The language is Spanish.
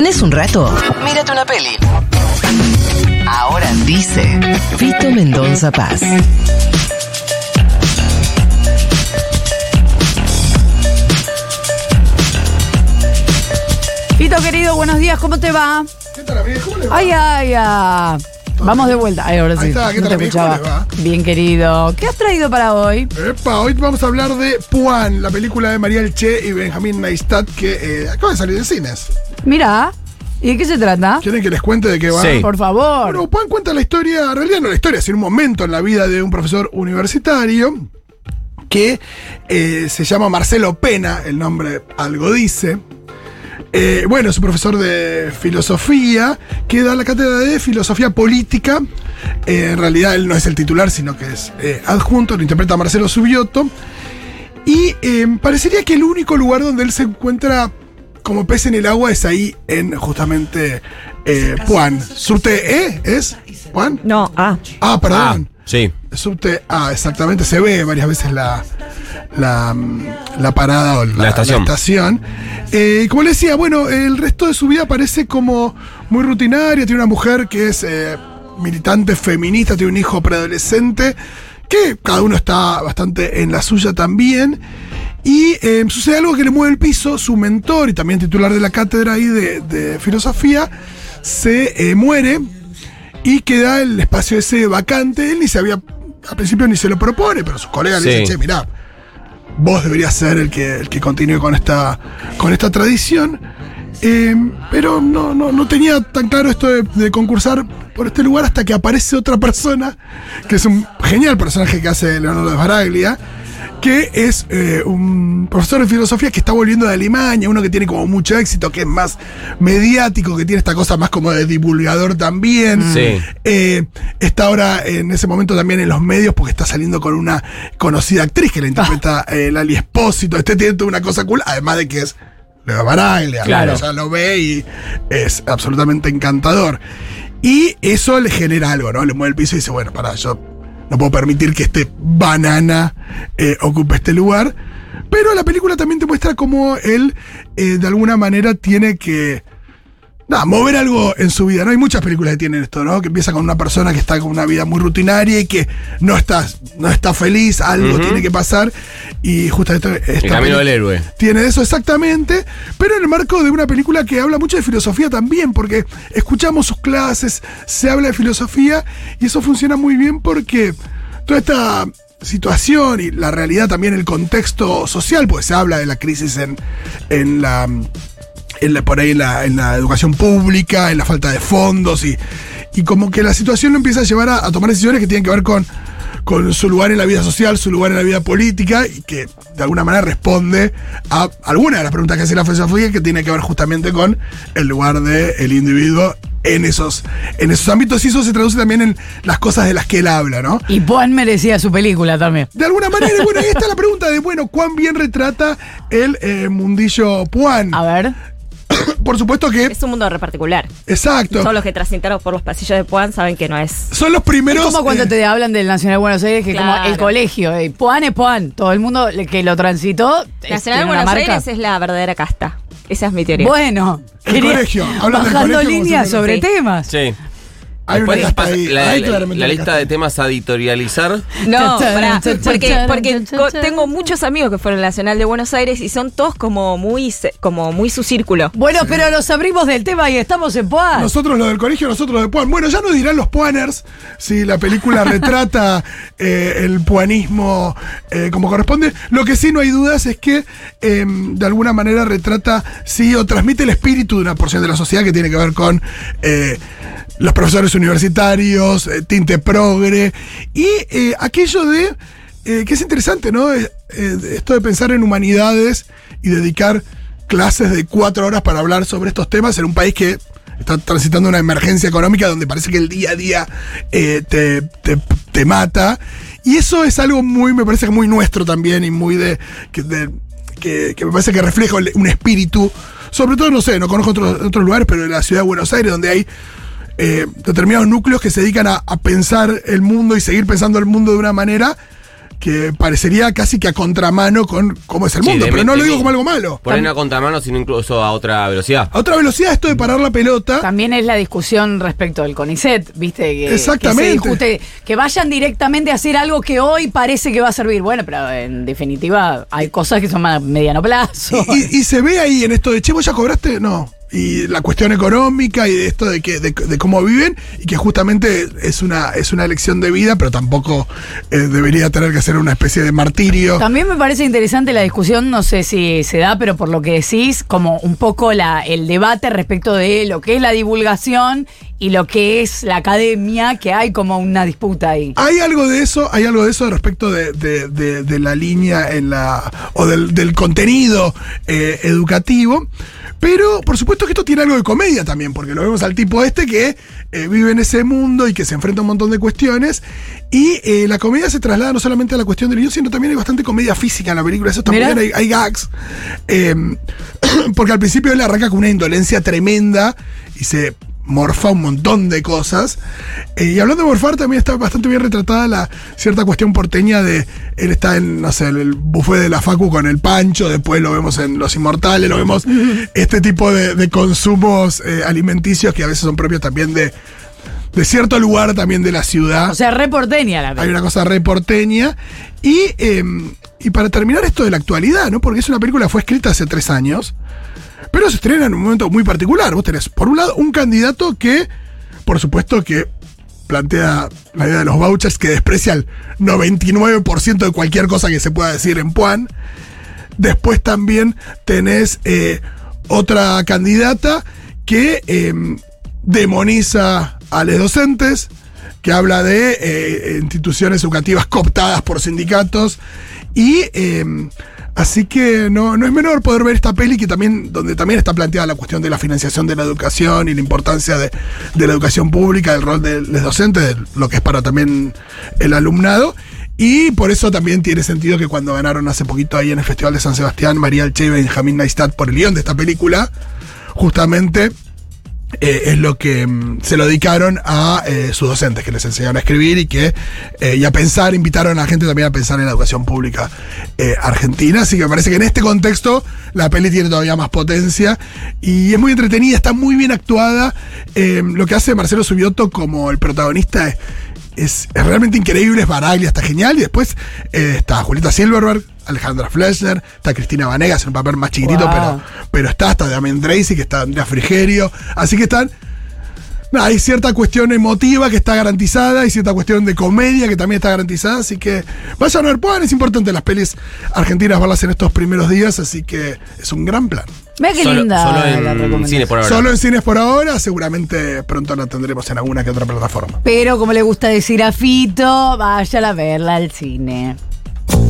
¿Tenés un rato? Mírate una peli. Ahora dice Fito Mendonza Paz. Fito querido, buenos días, ¿cómo te va? ¿Qué tal, amigo? ¿Cómo le va? Ay, ay, ay. Vamos de vuelta. Ay, ahora sí. Ahí está, ¿qué no tal, te escuchaba. Bien querido. ¿Qué has traído para hoy? Epa, hoy vamos a hablar de Puan, la película de María Elche y Benjamín Neistat que eh, acaba de salir de cines. Mira. ¿Y de qué se trata? ¿Quieren que les cuente de qué va? Sí. Por favor. Bueno, Puan cuenta la historia, en realidad no la historia, sino un momento en la vida de un profesor universitario que eh, se llama Marcelo Pena, el nombre algo dice. Eh, bueno, es un profesor de filosofía que da la cátedra de filosofía política. Eh, en realidad él no es el titular, sino que es eh, adjunto, lo interpreta Marcelo Subioto. Y eh, parecería que el único lugar donde él se encuentra como pez en el agua es ahí en justamente eh, Puan. Subte E es Puan. No, ah. Ah, perdón. Sí. Subte A, exactamente. Se ve varias veces la, la, la parada o la, La estación. estación. Eh, como le decía, bueno, el resto de su vida parece como muy rutinaria. Tiene una mujer que es eh, militante feminista, tiene un hijo preadolescente, que cada uno está bastante en la suya también. Y eh, sucede algo que le mueve el piso. Su mentor y también titular de la cátedra ahí de, de filosofía se eh, muere y queda el espacio ese vacante. Él ni se había, al principio ni se lo propone, pero sus colegas le dicen, che, mirá, vos deberías ser el que, el que continúe con esta, con esta tradición. Eh, pero no, no, no tenía tan claro esto de, de concursar por este lugar hasta que aparece otra persona, que es un genial personaje que hace Leonardo de Baraglia, que es eh, un profesor de filosofía que está volviendo de Alemania, uno que tiene como mucho éxito, que es más mediático, que tiene esta cosa más como de divulgador también. Sí. Eh, está ahora en ese momento también en los medios porque está saliendo con una conocida actriz que la interpreta eh, Lali Espósito. Este tiene toda una cosa cool, además de que es Leo Baraglia. Claro. Ya lo ve y es absolutamente encantador. Y eso le genera algo, ¿no? Le mueve el piso y dice, bueno, para, yo no puedo permitir que este banana eh, ocupe este lugar. Pero la película también te muestra cómo él, eh, de alguna manera, tiene que nada, mover algo en su vida. No hay muchas películas que tienen esto, ¿no? Que empieza con una persona que está con una vida muy rutinaria y que no está, no está feliz, algo tiene que pasar. Y justamente esta El camino del héroe. tiene eso exactamente, pero en el marco de una película que habla mucho de filosofía también, porque escuchamos sus clases, se habla de filosofía y eso funciona muy bien porque toda esta situación y la realidad también, el contexto social, pues se habla de la crisis en, en la en la- por ahí en la, en la educación pública, en la falta de fondos y, y como que la situación lo empieza a llevar a, a tomar decisiones que tienen que ver con, con su lugar en la vida social, su lugar en la vida política y que de alguna manera responde a alguna de las preguntas que hace la filosofía que tiene que ver justamente con el lugar del individuo en esos, en esos ámbitos y eso se traduce también en las cosas de las que él habla, ¿no? Y Juan merecía su película también. De alguna manera, bueno, ahí está la pregunta de, bueno, ¿cuán bien retrata el eh, mundillo Puan? A ver. Por supuesto que, Es un mundo re particular. exacto. Todos los que transitaron por los pasillos de Puan saben que no es. Son los primeros. Es como cuando eh, te hablan del Nacional de Buenos Aires, que como Claro. el colegio, eh, Puan es Puan. Todo el mundo que lo transitó. Nacional de Buenos marca. Aires es la verdadera casta. Esa es mi teoría. Bueno, El colegio, del bajando colegio como líneas sobre Sí. temas. Sí. Hay una pasa ahí. la, Hay la- claramente la una lista casta. de temas a editorializar. No, pará, porque, porque co- tengo muchos amigos que fueron al Nacional de Buenos Aires y son todos como muy, se- como muy su círculo. Bueno, pero nos abrimos del tema y estamos en Puan. Nosotros lo del colegio, nosotros lo de Puan. Bueno, ya nos dirán los Puaners si la película retrata eh, el puanismo eh, como corresponde. Lo que sí no hay dudas es que eh, de alguna manera retrata, sí, o transmite el espíritu de una porción de la sociedad que tiene que ver con eh, los profesores universitarios, eh, tinte progre y eh, aquello de eh, que es interesante, ¿no? Esto de pensar en humanidades y dedicar clases de cuatro horas para hablar sobre estos temas en un país que está transitando una emergencia económica donde parece que el día a día te, mata. Y eso es algo muy, me parece que muy nuestro también y muy de. que, me parece que refleja un espíritu. Sobre todo, no sé, no conozco otros lugares, pero en la ciudad de Buenos Aires, donde hay eh, determinados núcleos que se dedican a, a pensar el mundo y seguir pensando el mundo de una manera que parecería casi que a contramano con cómo es el Sí, mundo, pero no lo digo como algo malo. Por ahí no a contramano, sino incluso a otra velocidad. A otra velocidad esto de parar la pelota. También es la discusión respecto del CONICET, ¿viste? Que, Exactamente. Que, se discute, que vayan directamente a hacer algo que hoy parece que va a servir. Bueno, pero en definitiva hay cosas que son a mediano plazo. Y, y se ve ahí en esto de, che, ¿vos ya cobraste? No. Y la cuestión económica y de esto de que de, de cómo viven y que justamente es una es una elección de vida, pero tampoco eh, debería tener que ser una especie de martirio. También me parece interesante la discusión, no sé si se da, pero por lo que decís, como un poco la, el debate respecto de lo que es la divulgación y lo que es la academia, que hay como una disputa ahí. Hay algo de eso, hay algo de eso respecto de, de- de- de la línea en la. o del, del contenido eh, educativo. Pero por supuesto que esto tiene algo de comedia también, porque lo vemos al tipo este que eh, vive en ese mundo y que se enfrenta a un montón de cuestiones. Y eh, la comedia se traslada no solamente a la cuestión del niño, sino también hay bastante comedia física en la película. Eso también hay gags. Eh, porque al principio él arranca con una indolencia tremenda y se morfa un montón de cosas. Eh, y hablando de morfar, también está bastante bien retratada la cierta cuestión porteña de él está en, no sé, en el buffet de la Facu con el Pancho, después lo vemos en Los Inmortales, lo vemos este tipo de, de consumos eh, alimenticios que a veces son propios también de, de cierto lugar también de la ciudad O sea, re porteña la hay película. una cosa re porteña. Y, eh, y para terminar esto de la actualidad, ¿no? Porque es una película que fue escrita hace tres años, pero se estrena en un momento muy particular. Vos tenés, por un lado, un candidato que, por supuesto, que plantea la idea de los vouchers que desprecia el 99% de cualquier cosa que se pueda decir en Puan. Después también tenés eh, otra candidata que eh, demoniza a los docentes, que habla de eh, instituciones educativas cooptadas por sindicatos. Y eh, así que no, no es menor poder ver esta peli que también, donde también está planteada la cuestión de la financiación de la educación y la importancia de, de la educación pública, del rol de los docentes, de lo que es para también el alumnado. Y por eso también tiene sentido que cuando ganaron hace poquito ahí en el Festival de San Sebastián, María Alche y Benjamín Neistat por el guion de esta película, justamente eh, es lo que mm, se lo dedicaron a eh, sus docentes, que les enseñaron a escribir y que eh, y a pensar, invitaron a la gente también a pensar en la educación pública eh, argentina. Así que me parece que en este contexto la peli tiene todavía más potencia y es muy entretenida, está muy bien actuada. Lo que hace Marcelo Subioto como el protagonista es, es, es realmente increíble, es Baraglia, está genial. Y después eh, está Julieta Silverberg, Alejandra Fleshner, está Cristina Vanegas en un papel más chiquitito, Wow. pero, pero está hasta Damien Tracy, que está Andrea Frigerio. Así que están. Nada, hay cierta cuestión emotiva que está garantizada, hay cierta cuestión de comedia que también está garantizada, así que vayan a ver, puedan, es importante las pelis argentinas verlas en estos primeros días, así que es un gran plan. Ve qué Solo, linda solo en recomendación. cine por ahora. Solo en cines por ahora, seguramente pronto la tendremos en alguna que otra plataforma. Pero como le gusta decir a Fito, vaya a verla al cine.